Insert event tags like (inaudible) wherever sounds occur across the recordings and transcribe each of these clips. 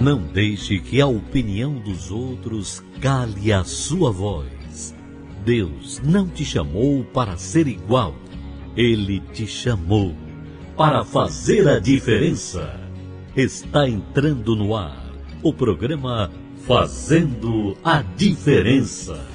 Não deixe que a opinião dos outros cale a sua voz. Deus não te chamou para ser igual. Ele te chamou para fazer a diferença. Está entrando no ar o programa Fazendo a Diferença.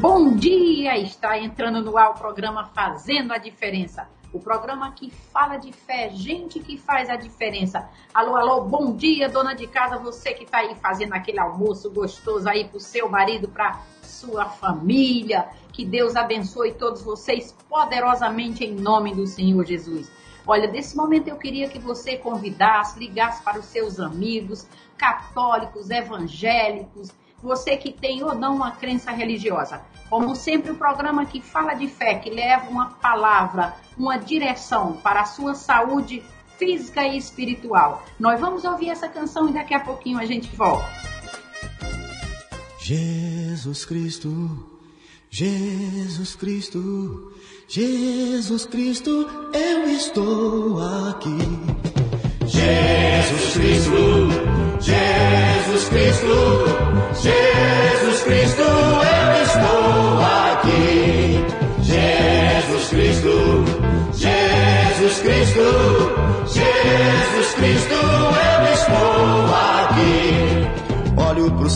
Bom dia! Está entrando no ar o programa Fazendo a Diferença. O programa que fala de fé, gente que faz a diferença. Alô, alô, bom dia, dona de casa, você que está aí fazendo aquele almoço gostoso aí para o seu marido, para sua família. Que Deus abençoe todos vocês poderosamente em nome do Senhor Jesus. Olha, desse momento eu queria que você convidasse, ligasse para os seus amigos católicos, evangélicos, você que tem ou não uma crença religiosa. Como sempre, o programa que fala de fé, que leva uma palavra, uma direção para a sua saúde física e espiritual. Nós vamos ouvir essa canção e daqui a pouquinho a gente volta. Jesus Cristo, Jesus Cristo, Jesus Cristo, eu estou aqui. Jesus Cristo, Jesus Cristo, Jesus Cristo, eu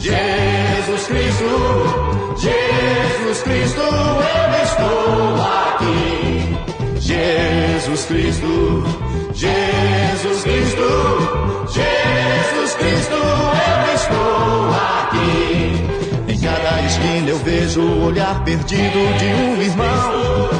Jesus Cristo, Jesus Cristo, eu estou aqui. Jesus Cristo, Jesus Cristo, Jesus Cristo, eu estou aqui. Em cada esquina eu vejo o olhar perdido de um irmão.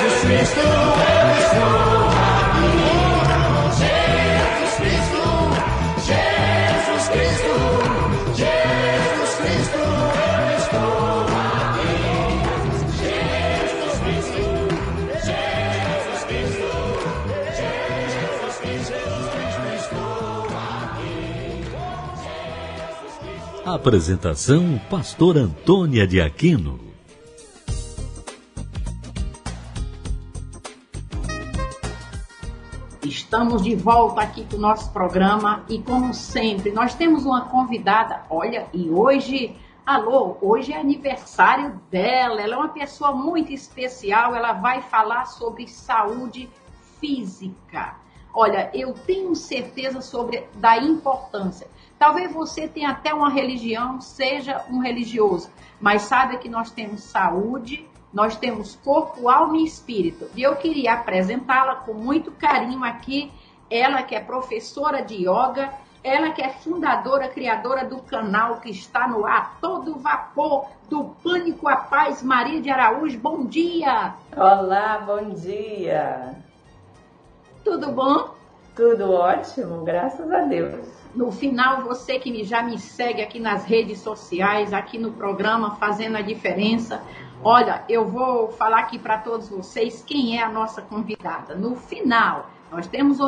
Apresentação Pastor Antônia de Aquino. Estamos de volta aqui com o nosso programa e, como sempre, nós temos uma convidada. Olha, e hoje, alô, hoje é aniversário dela. Ela é uma pessoa muito especial. Ela vai falar sobre saúde física. Olha, eu tenho certeza sobre da importância. Talvez você tenha até uma religião, seja um religioso, mas sabe que nós temos saúde nós temos corpo, alma e espírito. E eu queria apresentá-la com muito carinho aqui, ela que é professora de yoga, ela que é fundadora, criadora do canal que está no ar, todo vapor, do Pânico à Paz, Maria de Araújo. Bom dia! Olá, bom dia! Tudo bom? Tudo ótimo, graças a Deus. No final, você que já me segue aqui nas redes sociais, aqui no programa Fazendo a Diferença, olha, eu vou falar aqui para todos vocês quem é a nossa convidada. No final, nós temos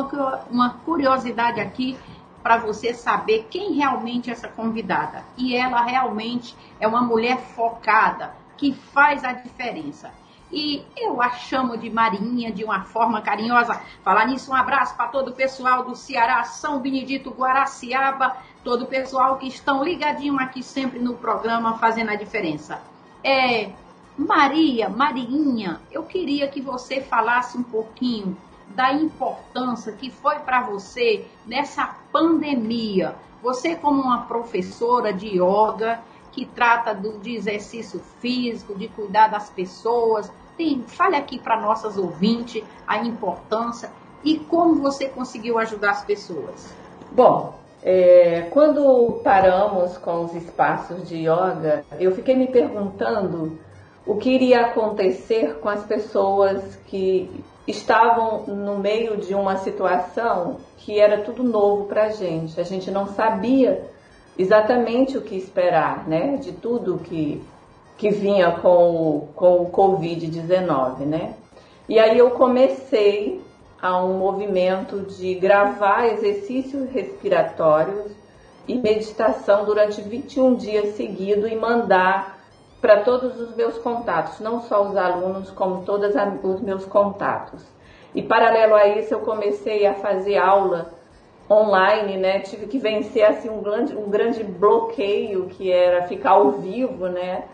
uma curiosidade aqui para você saber quem realmente é essa convidada. E ela realmente é uma mulher focada, que faz a diferença. E eu a chamo de Marinha de uma forma carinhosa. Falar nisso, um abraço para todo o pessoal do Ceará, São Benedito, Guaraciaba, todo o pessoal que estão ligadinho aqui sempre no programa Fazendo a Diferença. É, Maria, Marinha, eu queria que você falasse um pouquinho da importância que foi para você nessa pandemia. Você, como uma professora de yoga, que trata do, de exercício físico, de cuidar das pessoas, tem, fale aqui para nossas ouvintes a importância e como você conseguiu ajudar as pessoas. Bom, é, quando paramos com os espaços de yoga, eu fiquei me perguntando o que iria acontecer com as pessoas que estavam no meio de uma situação que era tudo novo para a gente. A gente não sabia exatamente o que esperar, né? De tudo que, que vinha com o, com o Covid-19, né? E aí eu comecei a um movimento de gravar exercícios respiratórios e meditação durante 21 dias seguidos e mandar para todos os meus contatos, não só os alunos, como todos os meus contatos. E paralelo a isso, eu comecei a fazer aula online, né? Tive que vencer assim um grande, um grande bloqueio que era ficar ao vivo, né?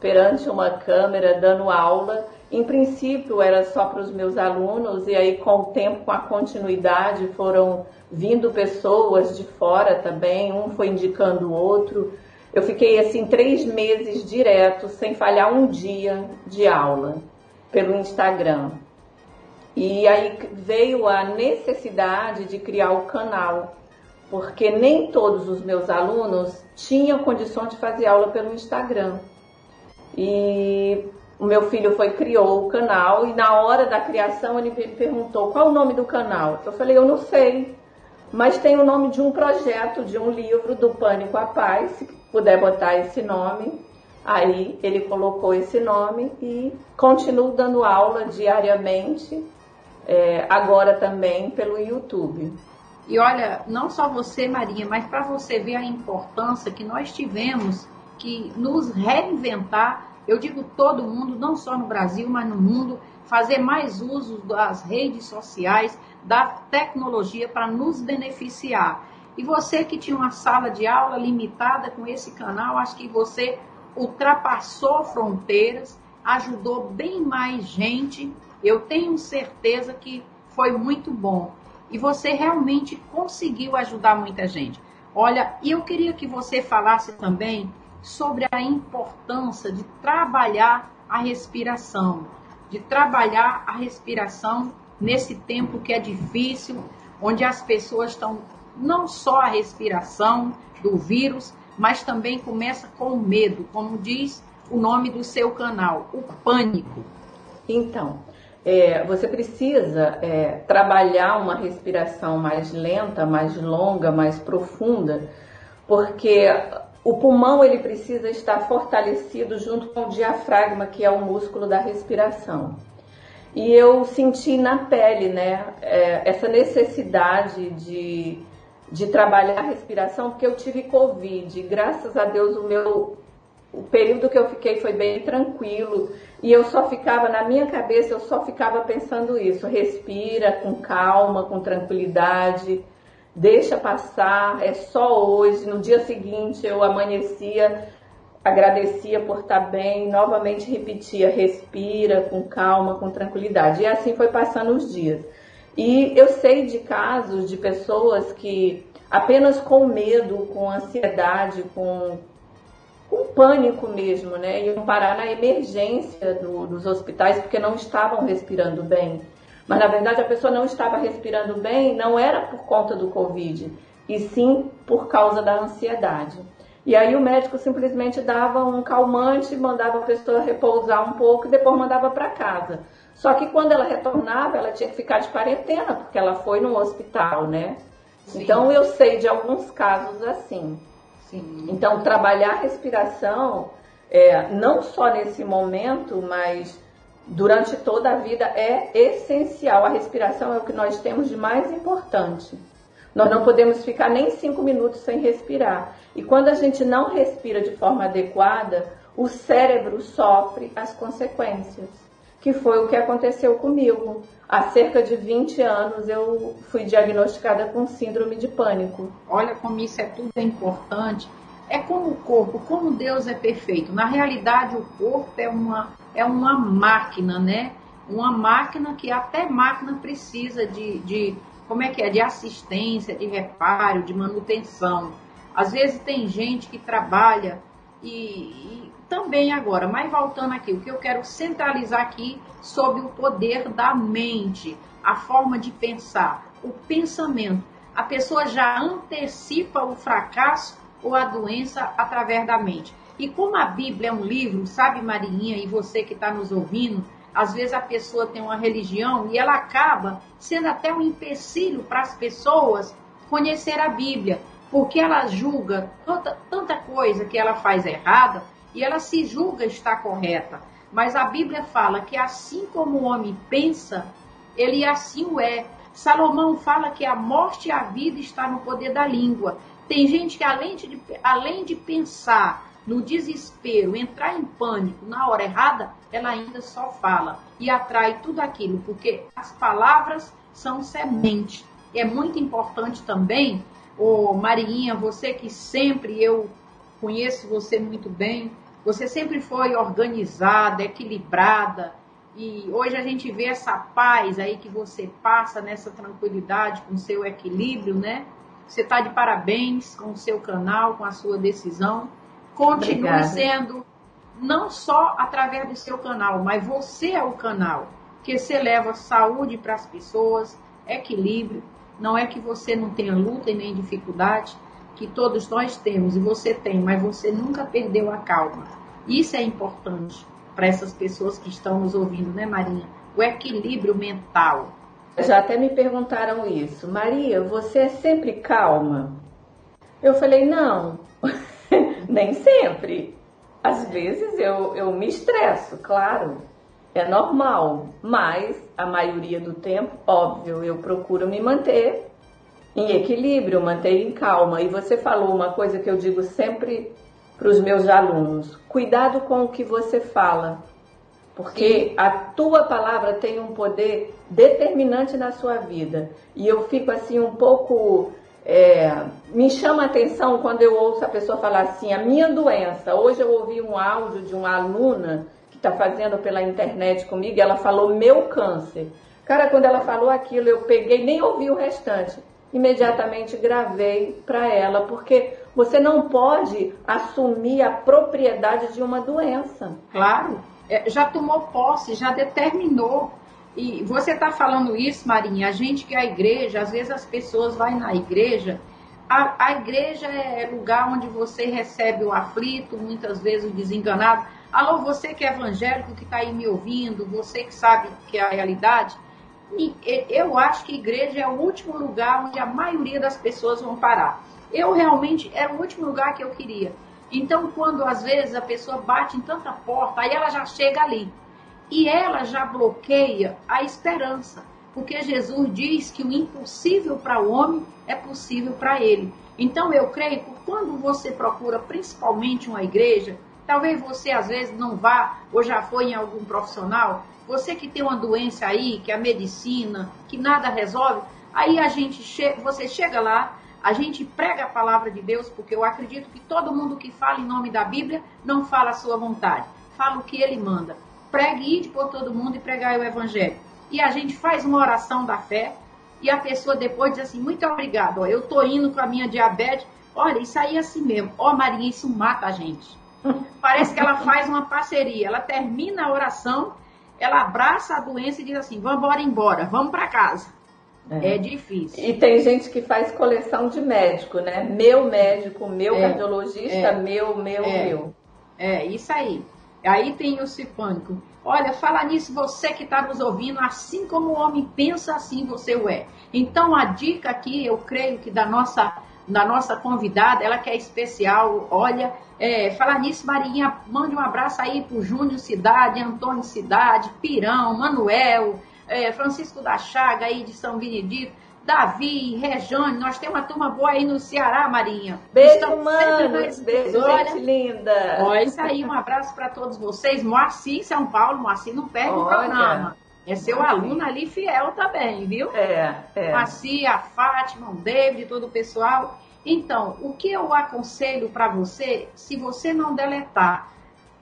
Perante uma câmera dando aula. Em princípio era só para os meus alunos e aí com o tempo, com a continuidade, foram vindo pessoas de fora também. Um foi indicando o outro. Eu fiquei assim três meses direto, sem falhar um dia de aula pelo Instagram. E aí veio a necessidade de criar o canal, porque nem todos os meus alunos tinham condição de fazer aula pelo Instagram. E o meu filho foi criou o canal e na hora da criação ele me perguntou qual o nome do canal. Eu falei, eu não sei, mas tem o nome de um projeto, de um livro do Pânico à Paz, se puder botar esse nome. Aí ele colocou esse nome e continuo dando aula diariamente, é, agora também pelo YouTube. E olha, não só você, Marinha, mas para você ver a importância que nós tivemos que nos reinventar, eu digo todo mundo, não só no Brasil, mas no mundo, fazer mais uso das redes sociais, da tecnologia para nos beneficiar. E você que tinha uma sala de aula limitada com esse canal, acho que você ultrapassou fronteiras, ajudou bem mais gente. Eu tenho certeza que foi muito bom. E você realmente conseguiu ajudar muita gente. Olha, e eu queria que você falasse também sobre a importância de trabalhar a respiração, de trabalhar a respiração nesse tempo que é difícil, onde as pessoas estão não só a respiração do vírus, mas também começa com o medo, como diz o nome do seu canal, o pânico. Então, é, você precisa é, trabalhar uma respiração mais lenta, mais longa, mais profunda, porque o pulmão ele precisa estar fortalecido junto com o diafragma, que é o músculo da respiração. E eu senti na pele, né, é, essa necessidade de, de trabalhar a respiração, porque eu tive Covid. Graças a Deus, o meu o período que eu fiquei foi bem tranquilo e eu só ficava na minha cabeça, eu só ficava pensando isso: respira com calma, com tranquilidade, deixa passar, é só hoje. No dia seguinte eu amanhecia agradecia por estar bem, novamente repetia, respira com calma, com tranquilidade. E assim foi passando os dias. E eu sei de casos de pessoas que apenas com medo, com ansiedade, com, com pânico mesmo, né? Iam parar na emergência do, dos hospitais porque não estavam respirando bem. Mas na verdade a pessoa não estava respirando bem, não era por conta do Covid, e sim por causa da ansiedade. E aí o médico simplesmente dava um calmante, mandava a pessoa repousar um pouco e depois mandava para casa. Só que quando ela retornava, ela tinha que ficar de quarentena, porque ela foi no hospital, né? Sim. Então eu sei de alguns casos assim. Sim. Então trabalhar a respiração, é, não só nesse momento, mas durante toda a vida é essencial. A respiração é o que nós temos de mais importante. Nós não podemos ficar nem cinco minutos sem respirar. E quando a gente não respira de forma adequada, o cérebro sofre as consequências, que foi o que aconteceu comigo. Há cerca de 20 anos eu fui diagnosticada com síndrome de pânico. Olha como isso é tudo importante. É como o corpo, como Deus é perfeito. Na realidade, o corpo é uma, é uma máquina, né? Uma máquina que até máquina precisa de, de como é que é, de assistência, de reparo, de manutenção. Às vezes tem gente que trabalha e, e, também agora, mas voltando aqui, o que eu quero centralizar aqui sobre o poder da mente, a forma de pensar, o pensamento. A pessoa já antecipa o fracasso ou a doença através da mente. E como a Bíblia é um livro, sabe, Marinha, e você que está nos ouvindo, às vezes a pessoa tem uma religião e ela acaba sendo até um empecilho para as pessoas conhecer a Bíblia, porque ela julga tanta, tanta coisa que ela faz errada e ela se julga estar correta. Mas a Bíblia fala que assim como o homem pensa, ele assim o é. Salomão fala que a morte e a vida está no poder da língua. Tem gente que além de, além de pensar no desespero, entrar em pânico na hora errada, ela ainda só fala e atrai tudo aquilo, porque as palavras são semente. É muito importante também, ô Marinha, você que sempre eu conheço você muito bem, você sempre foi organizada, equilibrada, e hoje a gente vê essa paz aí que você passa nessa tranquilidade com seu equilíbrio, né? Você está de parabéns com o seu canal, com a sua decisão continue Obrigada. sendo não só através do seu canal, mas você é o canal que você leva saúde para as pessoas, equilíbrio. Não é que você não tenha luta e nem dificuldade, que todos nós temos e você tem, mas você nunca perdeu a calma. Isso é importante para essas pessoas que estão nos ouvindo, né, Marinha? O equilíbrio mental. Já até me perguntaram isso. Maria, você é sempre calma? Eu falei, não. (laughs) Nem sempre. Às vezes eu, eu me estresso, claro, é normal, mas a maioria do tempo, óbvio, eu procuro me manter em equilíbrio, manter em calma. E você falou uma coisa que eu digo sempre para os meus alunos: cuidado com o que você fala, porque a tua palavra tem um poder determinante na sua vida. E eu fico assim um pouco é, me chama a atenção quando eu ouço a pessoa falar assim, a minha doença. Hoje eu ouvi um áudio de uma aluna que está fazendo pela internet comigo, ela falou meu câncer. Cara, quando ela falou aquilo, eu peguei, nem ouvi o restante. Imediatamente gravei para ela, porque você não pode assumir a propriedade de uma doença. Claro, já tomou posse, já determinou e você está falando isso, Marinha, a gente que é a igreja, às vezes as pessoas vão na igreja, a, a igreja é lugar onde você recebe o aflito, muitas vezes o desenganado. Alô, você que é evangélico, que está aí me ouvindo, você que sabe que é a realidade, e eu acho que igreja é o último lugar onde a maioria das pessoas vão parar. Eu realmente era o último lugar que eu queria. Então, quando às vezes a pessoa bate em tanta porta, aí ela já chega ali. E ela já bloqueia a esperança, porque Jesus diz que o impossível para o homem é possível para ele. Então eu creio que quando você procura principalmente uma igreja, talvez você às vezes não vá ou já foi em algum profissional, você que tem uma doença aí, que é a medicina, que nada resolve, aí a gente che você chega lá, a gente prega a palavra de Deus, porque eu acredito que todo mundo que fala em nome da Bíblia não fala a sua vontade, fala o que ele manda pregue, ide por todo mundo e pregai o evangelho. E a gente faz uma oração da fé e a pessoa depois diz assim, muito obrigado, ó, eu tô indo com a minha diabetes, olha, isso aí é assim mesmo. Ó Maria, isso mata a gente. (laughs) Parece que ela faz uma parceria. Ela termina a oração, ela abraça a doença e diz assim: vamos embora, embora, vamos para casa. É. é. difícil. E tem gente que faz coleção de médico, né? Meu médico, meu é. cardiologista, é. meu, meu, é. meu. É, isso aí. Aí tem o cipânico. Olha, fala nisso, você que está nos ouvindo, assim como o homem pensa, assim você o é. Então a dica aqui, eu creio que da nossa, da nossa convidada, ela que é especial, olha, é, falar nisso, Marinha, mande um abraço aí pro Júnior Cidade, Antônio Cidade, Pirão, Manuel, é, Francisco da Chaga aí de São Benedito. Davi, Rejane, nós temos uma turma boa aí no Ceará, Marinha. Beijo, mano. Beijo, gente linda. Olha isso aí, um abraço para todos vocês. Moacir, São Paulo, Moacir não perde o programa. É seu aluno ali fiel também, viu? É, é. Moacir, a Fátima, o David, todo o pessoal. Então, o que eu aconselho para você, se você não deletar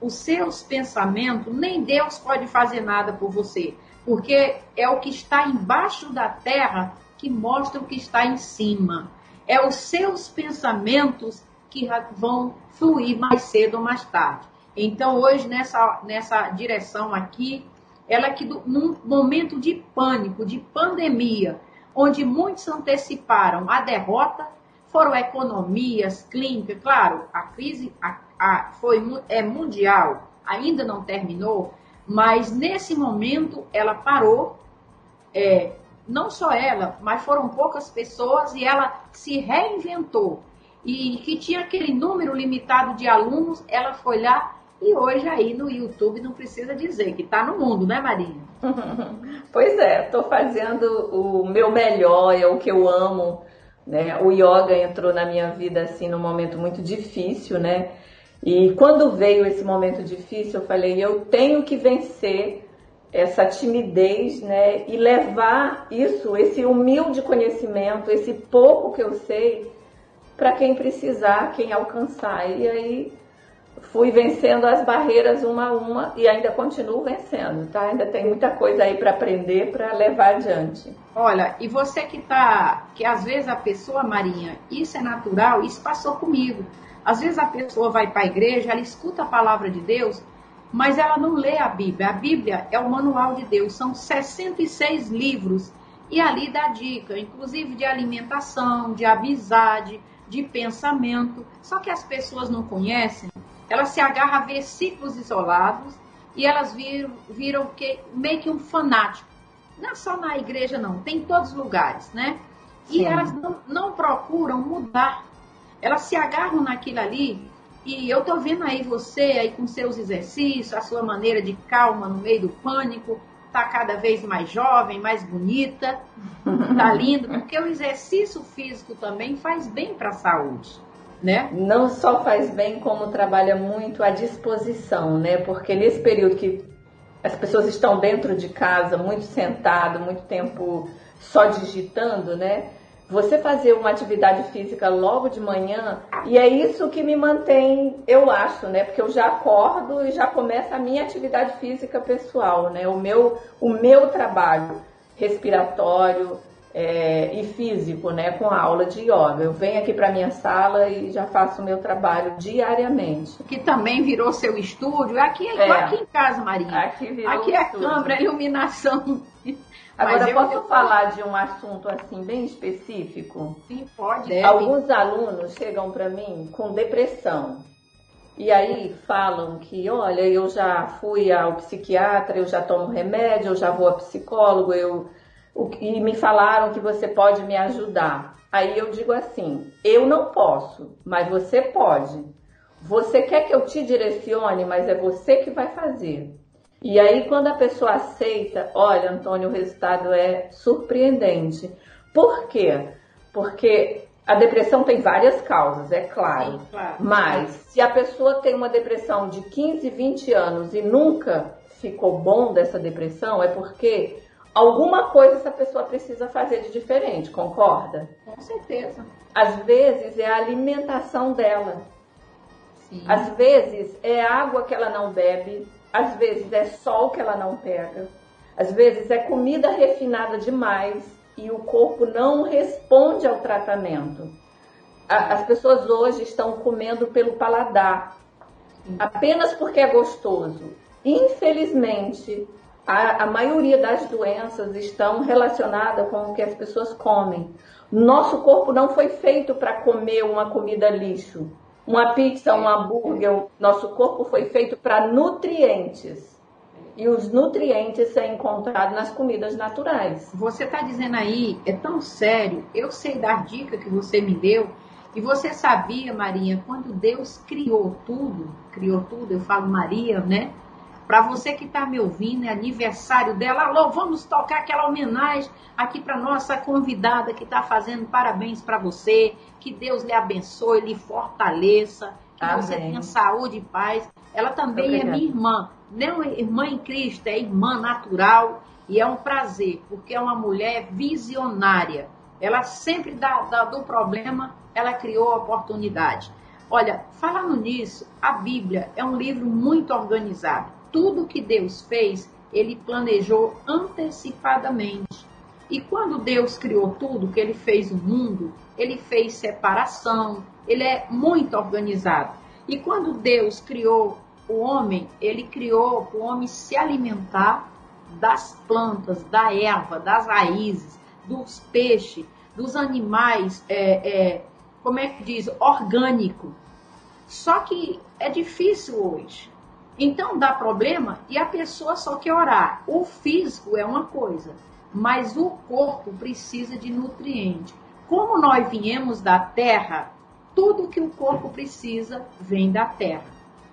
os seus pensamentos, nem Deus pode fazer nada por você, porque é o que está embaixo da terra que mostra o que está em cima. É os seus pensamentos que vão fluir mais cedo ou mais tarde. Então, hoje, nessa, nessa direção aqui, ela é que num momento de pânico, de pandemia, onde muitos anteciparam a derrota, foram economias, clínicas, claro, a crise a, a, foi, é mundial, ainda não terminou, mas nesse momento ela parou, é, não só ela, mas foram poucas pessoas e ela se reinventou. E que tinha aquele número limitado de alunos, ela foi lá e hoje aí no YouTube não precisa dizer que está no mundo, né, Marinha? (laughs) pois é, estou fazendo o meu melhor, é o que eu amo. Né? O yoga entrou na minha vida assim num momento muito difícil, né? E quando veio esse momento difícil, eu falei, eu tenho que vencer essa timidez, né, e levar isso, esse humilde conhecimento, esse pouco que eu sei, para quem precisar, quem alcançar. E aí fui vencendo as barreiras uma a uma e ainda continuo vencendo, tá? Ainda tem muita coisa aí para aprender, para levar adiante. Olha, e você que tá, que às vezes a pessoa, Marinha, isso é natural, isso passou comigo. Às vezes a pessoa vai para a igreja, ela escuta a palavra de Deus, mas ela não lê a Bíblia. A Bíblia é o manual de Deus, são 66 livros e ali dá dica, inclusive de alimentação, de amizade, de pensamento. Só que as pessoas não conhecem, elas se agarram a versículos isolados e elas viram, viram que, meio que um fanático. Não é só na igreja, não, tem em todos os lugares, né? E Sim. elas não, não procuram mudar. Elas se agarram naquilo ali e eu tô vendo aí você aí com seus exercícios, a sua maneira de calma no meio do pânico, tá cada vez mais jovem, mais bonita, (laughs) tá lindo, porque o exercício físico também faz bem para a saúde, né? Não só faz bem, como trabalha muito a disposição, né? Porque nesse período que as pessoas estão dentro de casa, muito sentado, muito tempo só digitando, né? Você fazer uma atividade física logo de manhã, e é isso que me mantém, eu acho, né? Porque eu já acordo e já começa a minha atividade física pessoal, né? O meu, o meu trabalho respiratório é, e físico, né? Com a aula de yoga. Eu venho aqui para minha sala e já faço o meu trabalho diariamente. Que também virou seu estúdio. Aqui é, aqui em casa, Maria. Aqui virou Aqui é a câmera, iluminação. Agora, posso eu... falar de um assunto assim bem específico? Sim, pode. Deve. Alguns alunos chegam para mim com depressão. E aí falam que, olha, eu já fui ao psiquiatra, eu já tomo remédio, eu já vou a psicólogo, eu e me falaram que você pode me ajudar. Aí eu digo assim: eu não posso, mas você pode. Você quer que eu te direcione, mas é você que vai fazer. E aí, quando a pessoa aceita, olha, Antônio, o resultado é surpreendente. Por quê? Porque a depressão tem várias causas, é claro. Sim, claro. Mas se a pessoa tem uma depressão de 15, 20 anos e nunca ficou bom dessa depressão, é porque alguma coisa essa pessoa precisa fazer de diferente, concorda? Com certeza. Às vezes é a alimentação dela. Sim. Às vezes é água que ela não bebe, às vezes é sol que ela não pega, às vezes é comida refinada demais e o corpo não responde ao tratamento. As pessoas hoje estão comendo pelo paladar. apenas porque é gostoso. Infelizmente, a, a maioria das doenças estão relacionadas com o que as pessoas comem. Nosso corpo não foi feito para comer uma comida lixo, uma pizza, um hambúrguer. Nosso corpo foi feito para nutrientes. E os nutrientes são encontrados nas comidas naturais. Você está dizendo aí, é tão sério. Eu sei da dica que você me deu. E você sabia, Maria, quando Deus criou tudo, criou tudo, eu falo Maria, né? Para você que está me ouvindo, é aniversário dela. Alô, vamos tocar aquela homenagem aqui para nossa convidada que está fazendo parabéns para você. Que Deus lhe abençoe, lhe fortaleça, que Amém. você tenha saúde e paz. Ela também Obrigada. é minha irmã, não é irmã em Cristo, é irmã natural. E é um prazer, porque é uma mulher visionária. Ela sempre dá, dá do problema, ela criou a oportunidade. Olha, falando nisso, a Bíblia é um livro muito organizado tudo que Deus fez, ele planejou antecipadamente. E quando Deus criou tudo, que ele fez o mundo, ele fez separação, ele é muito organizado. E quando Deus criou o homem, ele criou o homem se alimentar das plantas, da erva, das raízes, dos peixes, dos animais, é, é, como é que diz, orgânico. Só que é difícil hoje. Então dá problema e a pessoa só quer orar. O físico é uma coisa, mas o corpo precisa de nutriente. Como nós viemos da terra, tudo que o corpo precisa vem da terra.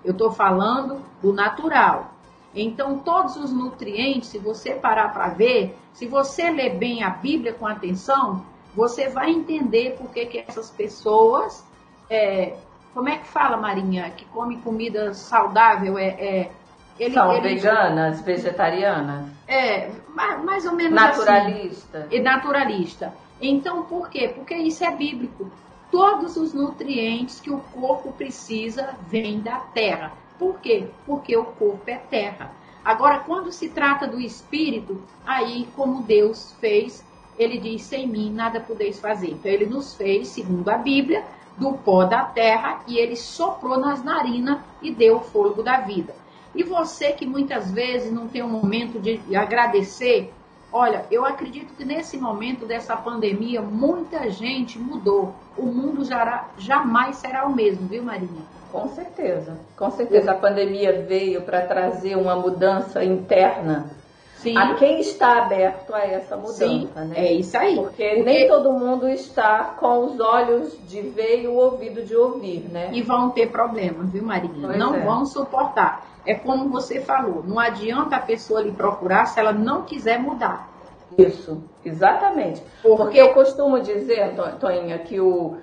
Eu estou falando do natural. Então, todos os nutrientes, se você parar para ver, se você ler bem a Bíblia com atenção, você vai entender por que, que essas pessoas é, como é que fala, Marinha? Que come comida saudável? É, é ele, São ele, veganas, vegetarianas? É, mais, ou menos Naturalista. Assim. E naturalista. Então, por quê? Porque isso é bíblico. Todos os nutrientes que o corpo precisa vêm da terra. Por quê? Porque o corpo é terra. Agora, quando se trata do espírito, aí, como Deus fez, ele diz: sem mim nada podeis fazer. Então, ele nos fez, segundo a Bíblia, do pó da terra e ele soprou nas narinas e deu o fôlego da vida. E você que muitas vezes não tem um momento de agradecer, olha, eu acredito que nesse momento dessa pandemia muita gente mudou. O mundo já, jamais será o mesmo, viu, Marinha? Com certeza, com certeza. A pandemia veio para trazer uma mudança interna Sim. a quem está aberto a essa mudança, Sim, né? É isso aí. Porque, Porque, nem todo mundo está com os olhos de ver e o ouvido de ouvir, né? E vão ter problemas, viu, Marinha? Pois não é. vão suportar. É como você falou, não adianta a pessoa lhe procurar se ela não quiser mudar. Isso, exatamente. Porque, Porque eu costumo dizer, Toninha, que o,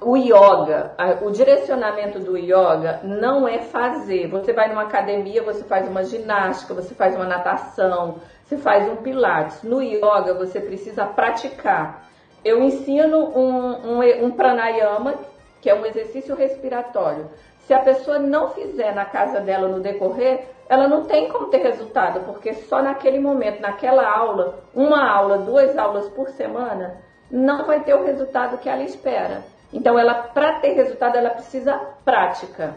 o yoga, o direcionamento do yoga não é fazer. Você vai numa academia, você faz uma ginástica, você faz uma natação, você faz um pilates. No yoga você precisa praticar. Eu ensino um, um, um pranayama, que é um exercício respiratório. Se a pessoa não fizer na casa dela no decorrer, ela não tem como ter resultado, porque só naquele momento, naquela aula, uma aula, duas aulas por semana, não vai ter o resultado que ela espera. Então, ela para ter resultado, ela precisa prática.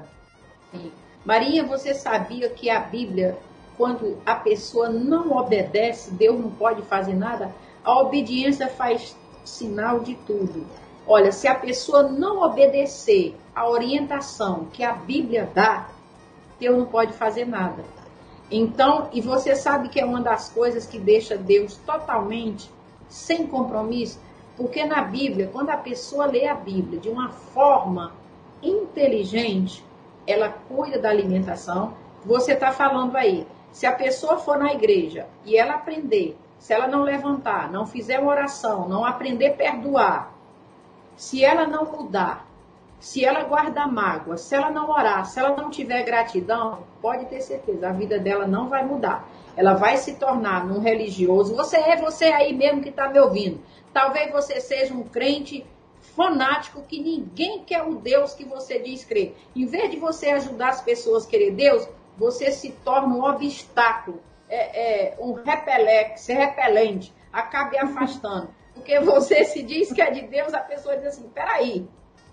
Sim. Maria, você sabia que a Bíblia, quando a pessoa não obedece, Deus não pode fazer nada? A obediência faz sinal de tudo. Olha, se a pessoa não obedecer a orientação que a Bíblia dá, Deus não pode fazer nada. Então, e você sabe que é uma das coisas que deixa Deus totalmente sem compromisso? Porque na Bíblia, quando a pessoa lê a Bíblia de uma forma inteligente, ela cuida da alimentação. Você está falando aí, se a pessoa for na igreja e ela aprender, se ela não levantar, não fizer uma oração, não aprender a perdoar, se ela não mudar, se ela guardar mágoa, se ela não orar, se ela não tiver gratidão, pode ter certeza, a vida dela não vai mudar. Ela vai se tornar num religioso. Você é você aí mesmo que está me ouvindo. Talvez você seja um crente fanático que ninguém quer o Deus que você diz crer. Em vez de você ajudar as pessoas a querer Deus, você se torna um obstáculo, é, é, um repelex, repelente, acabe afastando. Porque você se diz que é de Deus, a pessoa diz assim, peraí,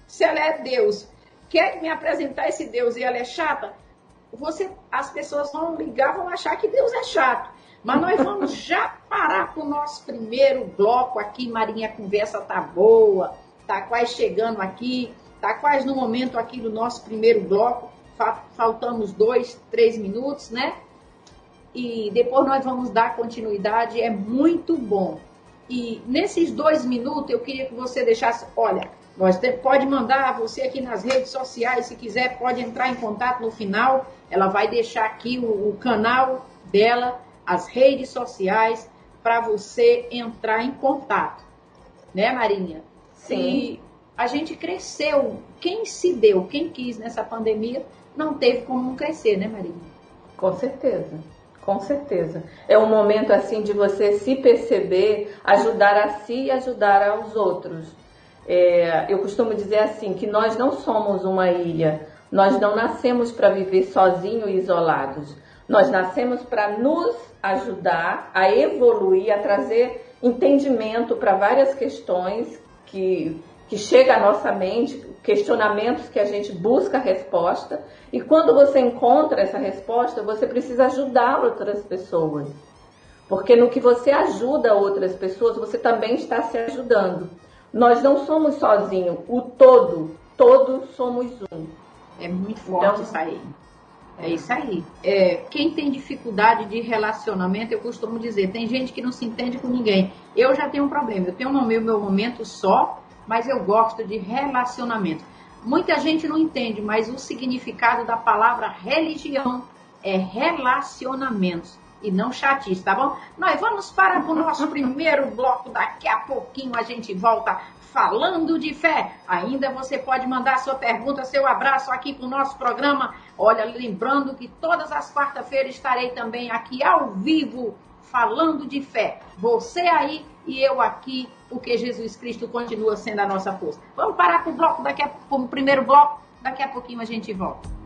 se ela é Deus, quer me apresentar esse Deus e ela é chata, você, as pessoas vão ligar, vão achar que Deus é chato. Mas nós vamos já parar com o nosso primeiro bloco aqui, Marinha, conversa tá boa, tá quase chegando aqui, tá quase no momento aqui do nosso primeiro bloco, faltamos dois, três minutos, né? E depois nós vamos dar continuidade, é muito bom. E nesses dois minutos eu queria que você deixasse, olha, nós pode mandar você aqui nas redes sociais, se quiser, pode entrar em contato no final. Ela vai deixar aqui o, o canal dela, as redes sociais, para você entrar em contato. Né, Marinha? Sim. E a gente cresceu. Quem se deu, quem quis nessa pandemia, não teve como não crescer, né, Marinha? Com certeza. Com certeza. É um momento assim de você se perceber, ajudar a si e ajudar aos outros. É, eu costumo dizer assim que nós não somos uma ilha, nós não nascemos para viver sozinhos e isolados. Nós nascemos para nos ajudar a evoluir, a trazer entendimento para várias questões que, que chega à nossa mente, questionamentos que a gente busca resposta. E quando você encontra essa resposta, você precisa ajudar outras pessoas. Porque no que você ajuda outras pessoas, você também está se ajudando. Nós não somos sozinhos, o todo, todos somos um. É muito forte então, isso aí. É isso aí. É, quem tem dificuldade de relacionamento, eu costumo dizer, tem gente que não se entende com ninguém. Eu já tenho um problema, eu tenho o meu, meu momento só, mas eu gosto de relacionamento. Muita gente não entende, mas o significado da palavra religião é relacionamentos e não chatice, tá bom? Nós vamos para o nosso (laughs) primeiro bloco. Daqui a pouquinho a gente volta falando de fé. Ainda você pode mandar sua pergunta, seu abraço aqui para o nosso programa. Olha, lembrando que todas as quarta-feiras estarei também aqui ao vivo falando de fé. Você aí e eu aqui, porque Jesus Cristo continua sendo a nossa força. Vamos parar com o bloco daqui a, o primeiro bloco. Daqui a pouquinho a gente volta.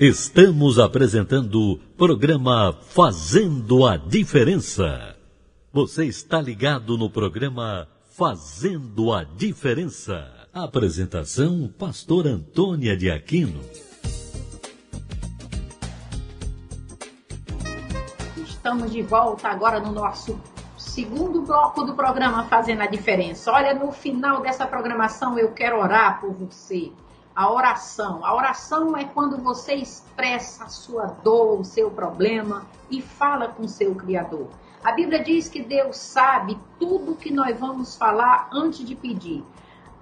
Estamos apresentando o programa Fazendo a Diferença. Você está ligado no programa Fazendo a Diferença. Apresentação: Pastor Antônia de Aquino. Estamos de volta agora no nosso segundo bloco do programa Fazendo a Diferença. Olha, no final dessa programação eu quero orar por você a oração. A oração é quando você expressa a sua dor, o seu problema e fala com o seu Criador. A Bíblia diz que Deus sabe tudo que nós vamos falar antes de pedir.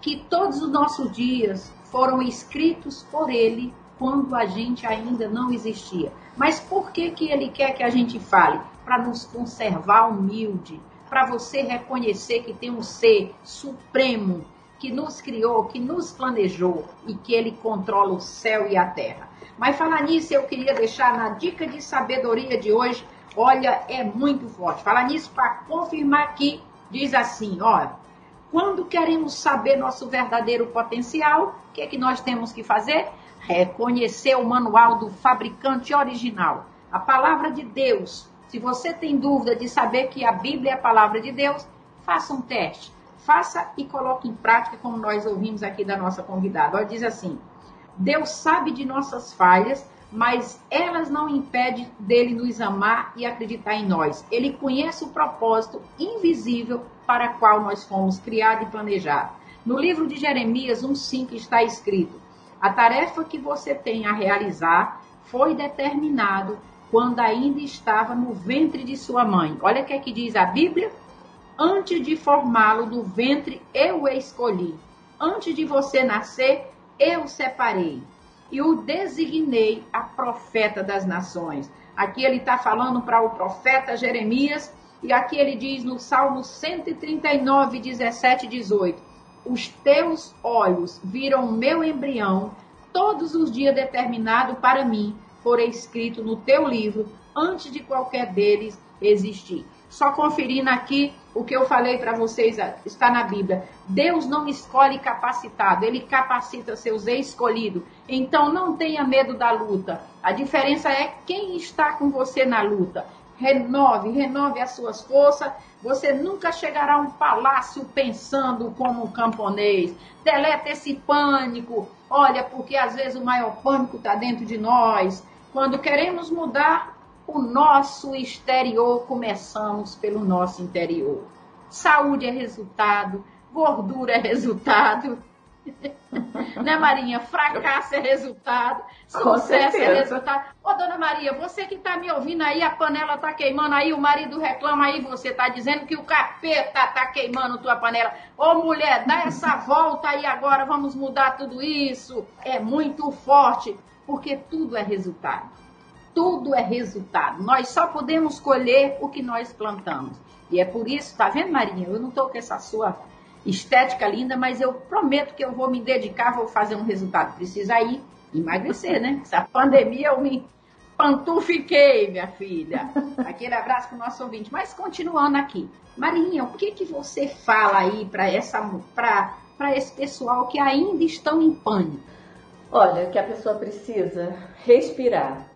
Que todos os nossos dias foram escritos por Ele quando a gente ainda não existia. Mas por que, que Ele quer que a gente fale? Para nos conservar humilde, para você reconhecer que tem um ser supremo que nos criou, que nos planejou e que ele controla o céu e a terra. Mas falar nisso, eu queria deixar na dica de sabedoria de hoje, olha, é muito forte. Falar nisso para confirmar que diz assim, olha, quando queremos saber nosso verdadeiro potencial, o que é que nós temos que fazer? Reconhecer o manual do fabricante original, a palavra de Deus. Se você tem dúvida de saber que a Bíblia é a palavra de Deus, faça um teste faça e coloque em prática, como nós ouvimos aqui da nossa convidada. Ela diz assim: Deus sabe de nossas falhas, mas elas não impedem dele nos amar e acreditar em nós. Ele conhece o propósito invisível para o qual nós fomos criados e planejados. No livro de Jeremias 1,5 está escrito: A tarefa que você tem a realizar foi determinado quando ainda estava no ventre de sua mãe. Olha o que é que diz a Bíblia Antes de formá-lo do ventre, eu o escolhi. Antes de você nascer, eu o separei. E o designei a profeta das nações. Aqui ele está falando para o profeta Jeremias. E aqui ele diz no Salmo 139, 17 e 18: Os teus olhos viram meu embrião, todos os dias determinado para mim, foram escrito no teu livro, antes de qualquer deles existir. Só conferindo aqui o que eu falei para vocês, está na Bíblia. Deus não escolhe capacitado, ele capacita seus escolhidos. Então não tenha medo da luta. A diferença é quem está com você na luta. renove, renove as suas forças. Você nunca chegará a um palácio pensando como um camponês. Deleta esse pânico. Olha, porque às vezes o maior pânico está dentro de nós. Quando queremos mudar o nosso exterior, começamos pelo nosso interior. Saúde é resultado, gordura é resultado, (laughs) né, Marinha? Fracasso é resultado, sucesso é resultado. Ô, dona Maria, você que está me ouvindo aí, a panela está queimando aí, o marido reclama aí, você está dizendo que o capeta está queimando tua panela. Ô, mulher, dá essa volta aí agora, vamos mudar tudo isso. É muito forte, porque tudo é resultado. Tudo é resultado. Nós só podemos colher o que nós plantamos. E é por isso, tá vendo, Marinha? Eu não estou com essa sua estética linda, mas eu prometo que eu vou me dedicar, vou fazer um resultado. Precisa ir emagrecer, né? Essa pandemia eu me pantufiquei, minha filha. Aquele abraço para o nosso ouvinte. Mas continuando aqui, Marinha, o que que você fala aí para essa para esse pessoal que ainda estão em pânico? Olha, que a pessoa precisa respirar,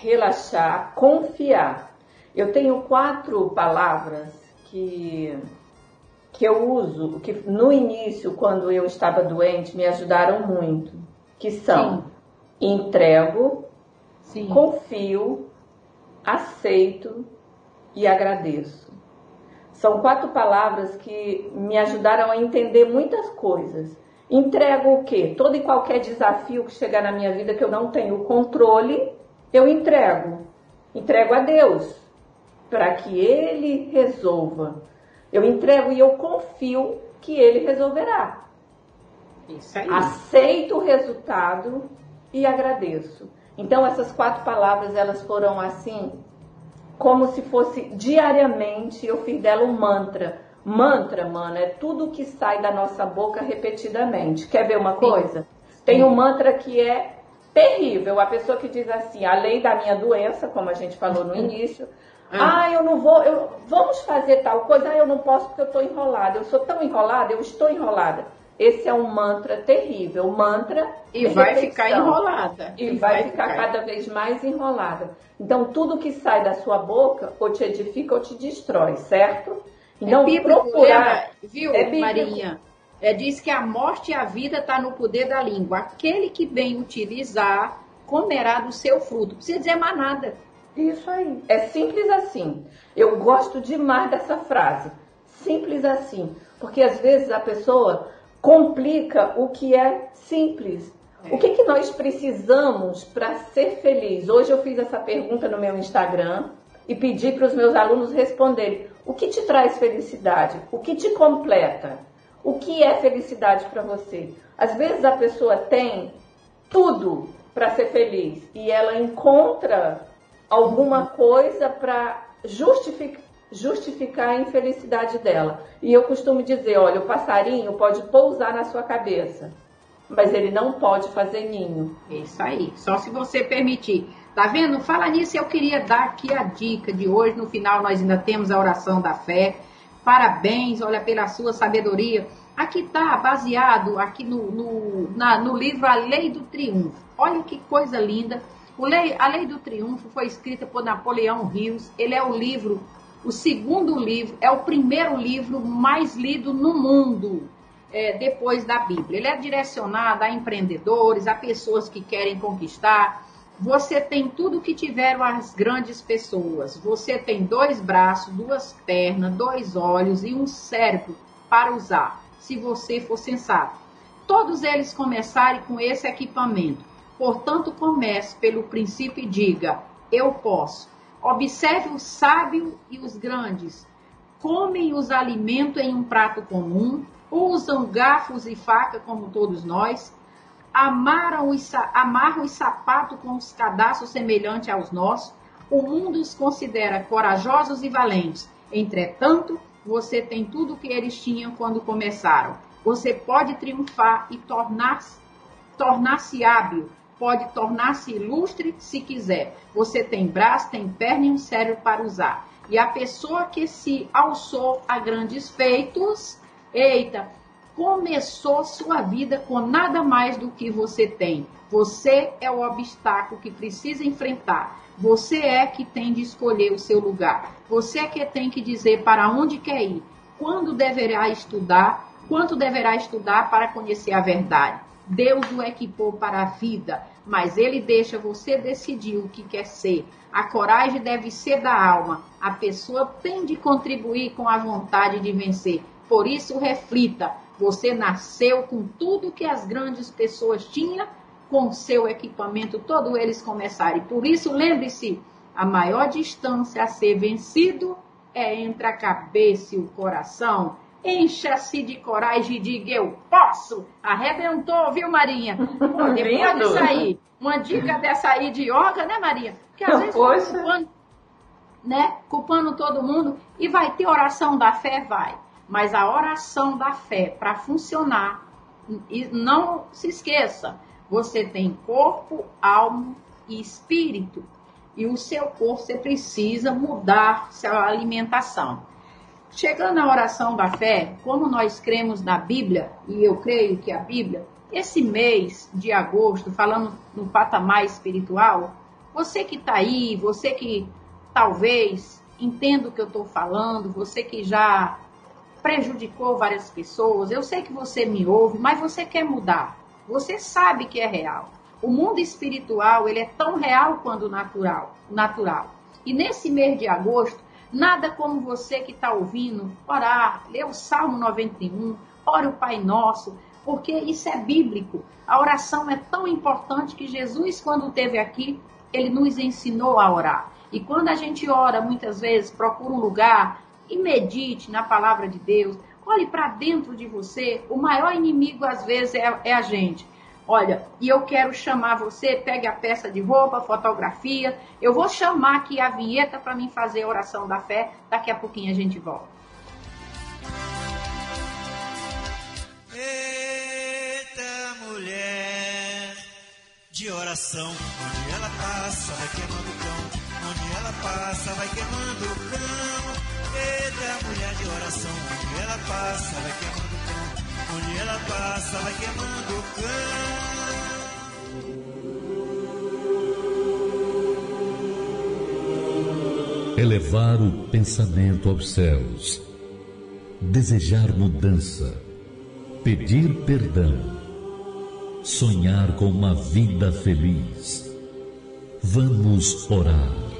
relaxar, confiar. Eu tenho quatro palavras que que eu uso, que no início, quando eu estava doente, me ajudaram muito, que são Sim. entrego, Sim. confio, aceito e agradeço. São quatro palavras que me ajudaram a entender muitas coisas. Entrego o quê? Todo e qualquer desafio que chegar na minha vida que eu não tenho controle, eu entrego. Entrego a Deus para que Ele resolva. Eu entrego e eu confio que ele resolverá. Isso aí. Aceito o resultado e agradeço. Então essas quatro palavras elas foram assim, como se fosse diariamente eu fiz dela um mantra. Mantra, mano, é tudo que sai da nossa boca repetidamente. Quer ver uma coisa? Sim. Tem um mantra que é terrível. A pessoa que diz assim, a lei da minha doença, como a gente falou no início, ah. (laughs) ah, eu não vou, eu, vamos fazer tal coisa, ah, eu não posso porque eu estou enrolada. Eu sou tão enrolada, eu estou enrolada. Esse é um mantra terrível, mantra e vai ficar enrolada. E, e vai, vai ficar, ficar cada vez mais enrolada. Então tudo que sai da sua boca ou te edifica ou te destrói, certo? Então é bíblico, procurar, viu, é Marinha? É, diz que a morte e a vida está no poder da língua. Aquele que bem utilizar comerá do seu fruto. Não precisa dizer mais nada. Isso aí. É simples assim. Eu gosto demais dessa frase. Simples assim. Porque às vezes a pessoa complica o que é simples. É. O que, que nós precisamos para ser feliz? Hoje eu fiz essa pergunta no meu Instagram e pedi para os meus alunos responderem: o que te traz felicidade? O que te completa? O que é felicidade para você? Às vezes a pessoa tem tudo para ser feliz e ela encontra alguma coisa para justificar, a infelicidade dela. E eu costumo dizer: olha, o passarinho pode pousar na sua cabeça, mas ele não pode fazer ninho. Isso aí, só se você permitir. Tá vendo? Fala nisso, eu queria dar aqui a dica de hoje. No final, nós ainda temos a oração da fé. Parabéns, olha, pela sua sabedoria. Aqui está baseado aqui no, no, na, no livro A Lei do Triunfo. Olha que coisa linda Lei, a Lei do Triunfo foi escrita por Napoleão Rios. Ele é o livro, o segundo livro, é o primeiro livro mais lido no mundo é, depois da Bíblia. Ele é direcionado a empreendedores, a pessoas que querem conquistar. Você tem tudo que tiveram as grandes pessoas. Você tem dois braços, duas pernas, dois olhos e um cérebro para usar, se você for sensato. Todos eles começarem com esse equipamento. Portanto, comece pelo princípio e diga: Eu posso. Observe o sábio e os grandes. Comem os alimentos em um prato comum, usam garfos e faca como todos nós, amaram os, amarram os sapatos com os cadastros semelhantes aos nossos. O mundo os considera corajosos e valentes. Entretanto, você tem tudo o que eles tinham quando começaram. Você pode triunfar e tornar-se tornar hábil pode tornar-se ilustre se quiser. Você tem braço, tem perna e um cérebro para usar. E a pessoa que se alçou a grandes feitos, eita, começou sua vida com nada mais do que você tem. Você é o obstáculo que precisa enfrentar. Você é que tem de escolher o seu lugar. Você é que tem que dizer para onde quer ir, quando deverá estudar, quanto deverá estudar para conhecer a verdade. Deus o equipou para a vida, mas ele deixa você decidir o que quer ser. A coragem deve ser da alma. A pessoa tem de contribuir com a vontade de vencer. Por isso, reflita: você nasceu com tudo que as grandes pessoas tinham, com seu equipamento, todos eles começaram. Por isso, lembre-se: a maior distância a ser vencido é entre a cabeça e o coração. Encha-se de coragem e diga: Eu posso. Arrebentou, viu, Marinha? Pode, pode sair. Uma dica dessa aí de yoga, né, Maria? Porque às vezes culpando, né, culpando todo mundo. E vai ter oração da fé? Vai. Mas a oração da fé, para funcionar, e não se esqueça, você tem corpo, alma e espírito. E o seu corpo, você precisa mudar sua alimentação. Chegando à oração da fé, como nós cremos na Bíblia, e eu creio que a Bíblia, esse mês de agosto, falando no patamar espiritual, você que está aí, você que talvez entenda o que eu estou falando, você que já prejudicou várias pessoas, eu sei que você me ouve, mas você quer mudar. Você sabe que é real. O mundo espiritual, ele é tão real quanto natural, natural. E nesse mês de agosto, Nada como você que está ouvindo orar, ler o Salmo 91, ore o Pai Nosso, porque isso é bíblico. A oração é tão importante que Jesus, quando esteve aqui, ele nos ensinou a orar. E quando a gente ora, muitas vezes, procura um lugar e medite na palavra de Deus, olhe para dentro de você. O maior inimigo, às vezes, é, é a gente. Olha, e eu quero chamar você, pegue a peça de roupa, fotografia. Eu vou chamar aqui a vinheta para mim fazer a oração da fé. Daqui a pouquinho a gente volta. Eita mulher de oração, onde ela passa vai ela passa vai queimando o cão. Eita mulher de oração, onde ela passa vai queimando o cão. Onde ela passa, vai queimando o cão. Elevar o pensamento aos céus, desejar mudança, pedir perdão, sonhar com uma vida feliz. Vamos orar.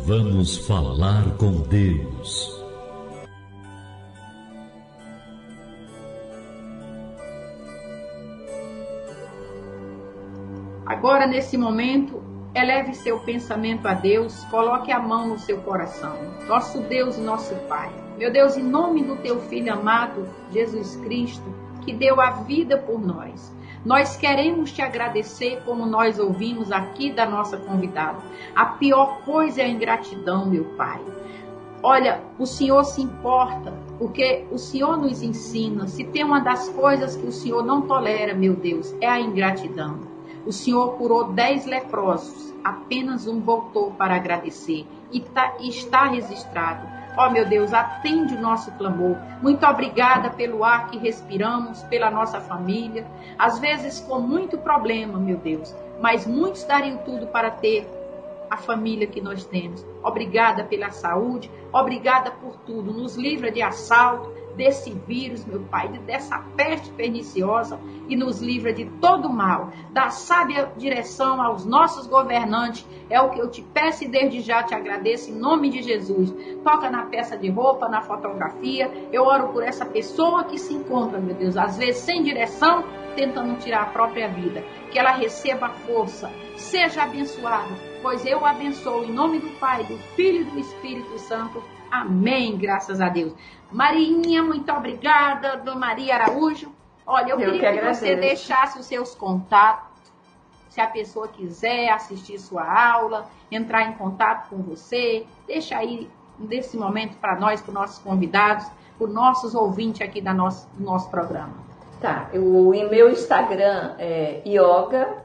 Vamos falar com Deus. Agora, nesse momento, eleve seu pensamento a Deus, coloque a mão no seu coração. Nosso Deus e nosso Pai. Meu Deus, em nome do teu Filho amado, Jesus Cristo, que deu a vida por nós. Nós queremos te agradecer, como nós ouvimos aqui da nossa convidada. A pior coisa é a ingratidão, meu Pai. Olha, o Senhor se importa, porque o Senhor nos ensina. Se tem uma das coisas que o Senhor não tolera, meu Deus, é a ingratidão. O Senhor curou dez leprosos, apenas um voltou para agradecer e tá, está registrado. Ó oh, meu Deus, atende o nosso clamor. Muito obrigada pelo ar que respiramos, pela nossa família. Às vezes com muito problema, meu Deus, mas muitos dariam tudo para ter a família que nós temos. Obrigada pela saúde, obrigada por tudo. Nos livra de assalto, desse vírus, meu Pai, dessa peste perniciosa e nos livra de todo mal. Dá sábia direção aos nossos governantes. É o que eu te peço e desde já te agradeço em nome de Jesus. Toca na peça de roupa, na fotografia. Eu oro por essa pessoa que se encontra, meu Deus, às vezes sem direção, tentando tirar a própria vida. Que ela receba força. Seja abençoada, pois eu abençoo em nome do Pai, do Filho e do Espírito Santo. Amém, graças a Deus. Marinha, muito obrigada. Dona Maria Araújo. Olha, eu, eu queria que, que você deixasse os seus contatos. Se a pessoa quiser assistir sua aula, entrar em contato com você, deixa aí desse momento para nós, para os nossos convidados, para os nossos ouvintes aqui da nosso, do nosso programa. Tá, o meu Instagram é yoga,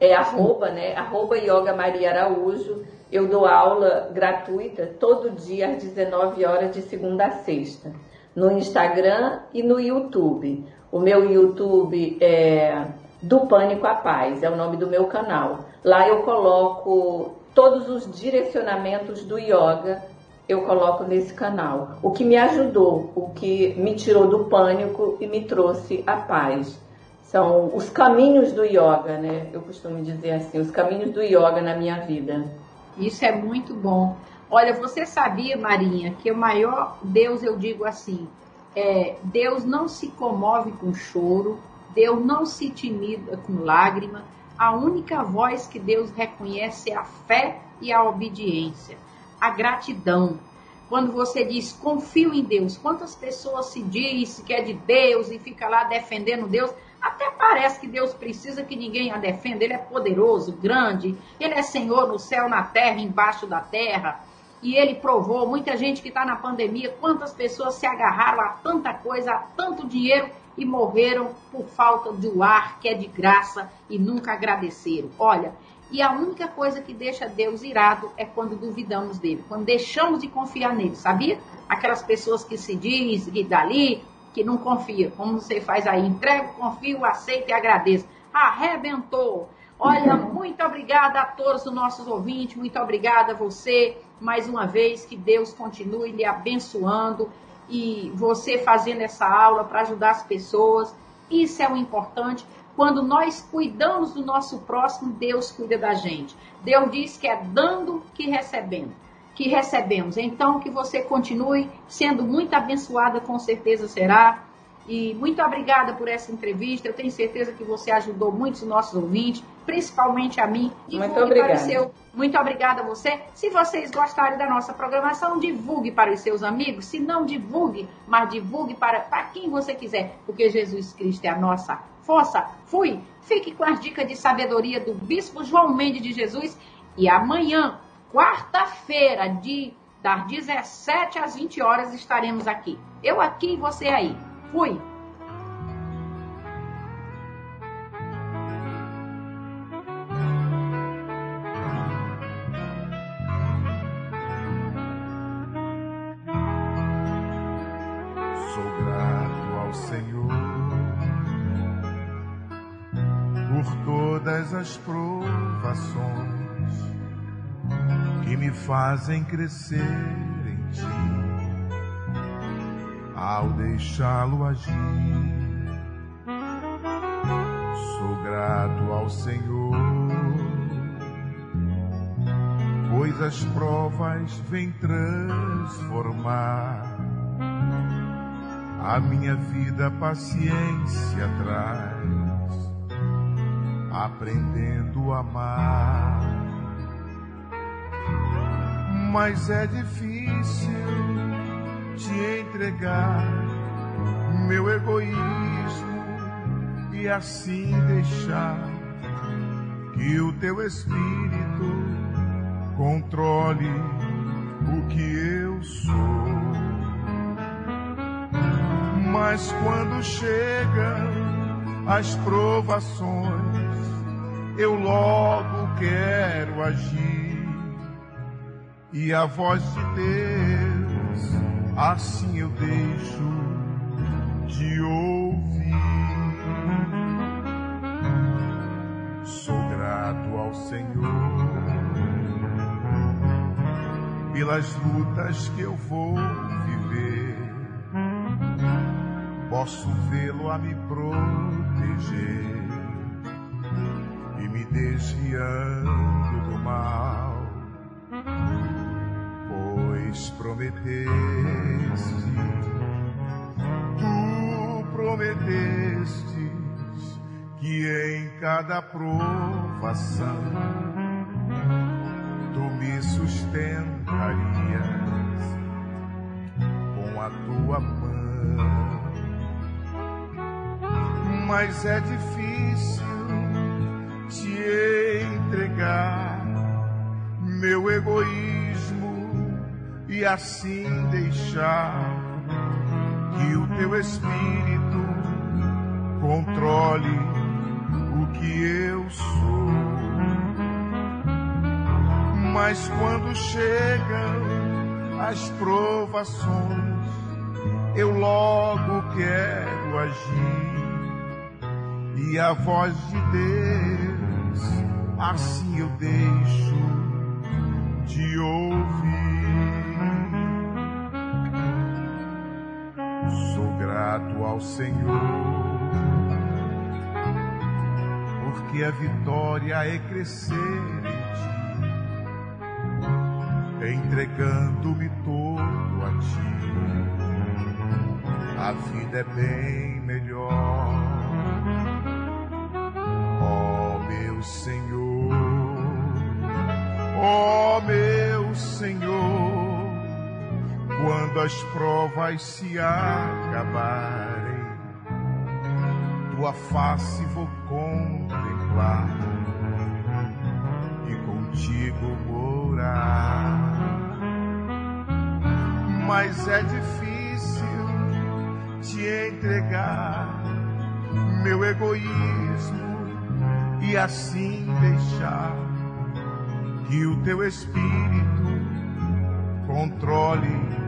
é arroba, né? Arroba yoga Maria Araújo. Eu dou aula gratuita todo dia às 19 horas de segunda a sexta. no Instagram e no YouTube. O meu YouTube é Do Pânico à Paz, é o nome do meu canal. Lá eu coloco todos os direcionamentos do yoga, eu coloco nesse canal. O que me ajudou, o que me tirou do pânico e me trouxe a paz. São os caminhos do yoga, né? Eu costumo dizer assim, os caminhos do yoga na minha vida. Isso é muito bom. Olha, você sabia, Marinha, que o maior Deus, eu digo assim, é, Deus não se comove com choro, Deus não se intimida com lágrima. A única voz que Deus reconhece é a fé e a obediência, a gratidão. Quando você diz confio em Deus, quantas pessoas se diz que é de Deus e fica lá defendendo Deus? Até parece que Deus precisa que ninguém a defenda. Ele é poderoso, grande, ele é Senhor no céu, na terra, embaixo da terra e ele provou, muita gente que está na pandemia, quantas pessoas se agarraram a tanta coisa, a tanto dinheiro e morreram por falta do ar que é de graça e nunca agradeceram. Olha, e a única coisa que deixa Deus irado é quando duvidamos dele, quando deixamos de confiar nele, sabia? Aquelas pessoas que se diz que dali, que não confia, como você faz aí, entrego, confio, aceito e agradeço. Arrebentou. Olha, (laughs) muito obrigada a todos os nossos ouvintes, muito obrigada a você mais uma vez, que Deus continue lhe abençoando e você fazendo essa aula para ajudar as pessoas. Isso é o importante. Quando nós cuidamos do nosso próximo, Deus cuida da gente. Deus diz que é dando que recebendo, que recebemos. Então que você continue sendo muito abençoada, com certeza será. E muito obrigada por essa entrevista. Eu tenho certeza que você ajudou muitos nossos ouvintes, principalmente a mim. Muito obrigada. Seu... Muito obrigada a você. Se vocês gostarem da nossa programação, divulgue para os seus amigos. Se não, divulgue, mas divulgue para, para quem você quiser, porque Jesus Cristo é a nossa força. Fui. Fique com as dicas de sabedoria do Bispo João Mendes de Jesus. E amanhã, quarta-feira, de das 17 às 20 horas, estaremos aqui. Eu aqui e você aí. Fui! Sou grato ao Senhor por todas as provações que me fazem crescer em Ti ao deixá-lo agir. Sou grato ao Senhor, pois as provas vêm transformar a minha vida, paciência traz, aprendendo a amar. Mas é difícil te entregar meu egoísmo e assim deixar que o teu espírito controle o que eu sou. Mas quando chegam as provações, eu logo quero agir e a voz de Deus assim eu deixo de ouvir. Sou grato ao Senhor pelas lutas que eu vou viver. Posso vê-lo a me proteger e me desviando do mal pois prometeste, tu prometestes que em cada provação tu me sustentarias com a tua mão. Mas é difícil te entregar meu egoísmo e assim deixar que o teu espírito controle o que eu sou. Mas quando chegam as provações, eu logo quero agir. E a voz de Deus, assim eu deixo de ouvir. Grato ao Senhor, porque a vitória é crescer em ti, entregando-me todo a ti. A vida é bem melhor, ó oh, meu Senhor, ó oh, meu Senhor quando as provas se acabarem, tua face vou contemplar e contigo morar. Mas é difícil te entregar meu egoísmo e assim deixar que o teu espírito controle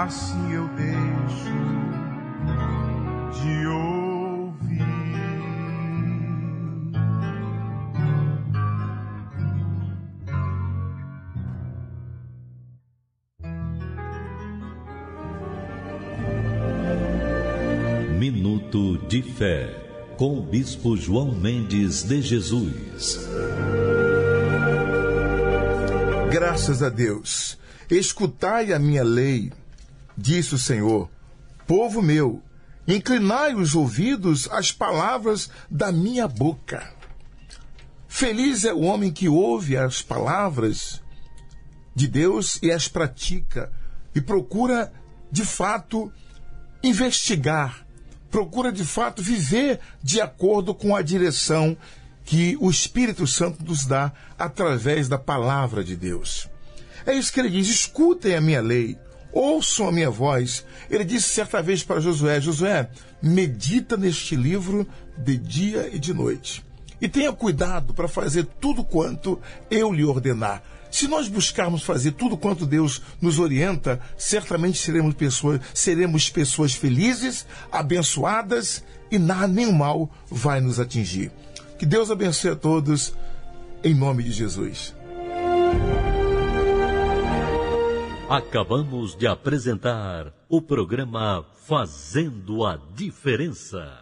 assim eu deixo de ouvir. Minuto de Fé, com o Bispo João Mendes de Jesus. Graças a Deus. Escutai a minha lei disse o Senhor: Povo meu, inclinai os ouvidos às palavras da minha boca. Feliz é o homem que ouve as palavras de Deus e as pratica e procura de fato investigar, procura de fato viver de acordo com a direção que o Espírito Santo nos dá através da palavra de Deus. É isso que ele diz: escutem a minha lei, ouçam a minha voz. Ele disse certa vez para Josué: Josué, medita neste livro de dia e de noite. E tenha cuidado para fazer tudo quanto eu lhe ordenar. Se nós buscarmos fazer tudo quanto Deus nos orienta, certamente seremos pessoas, seremos pessoas felizes, abençoadas e nada nem mal vai nos atingir. Que Deus abençoe a todos, em nome de Jesus. Acabamos de apresentar o programa Fazendo a Diferença.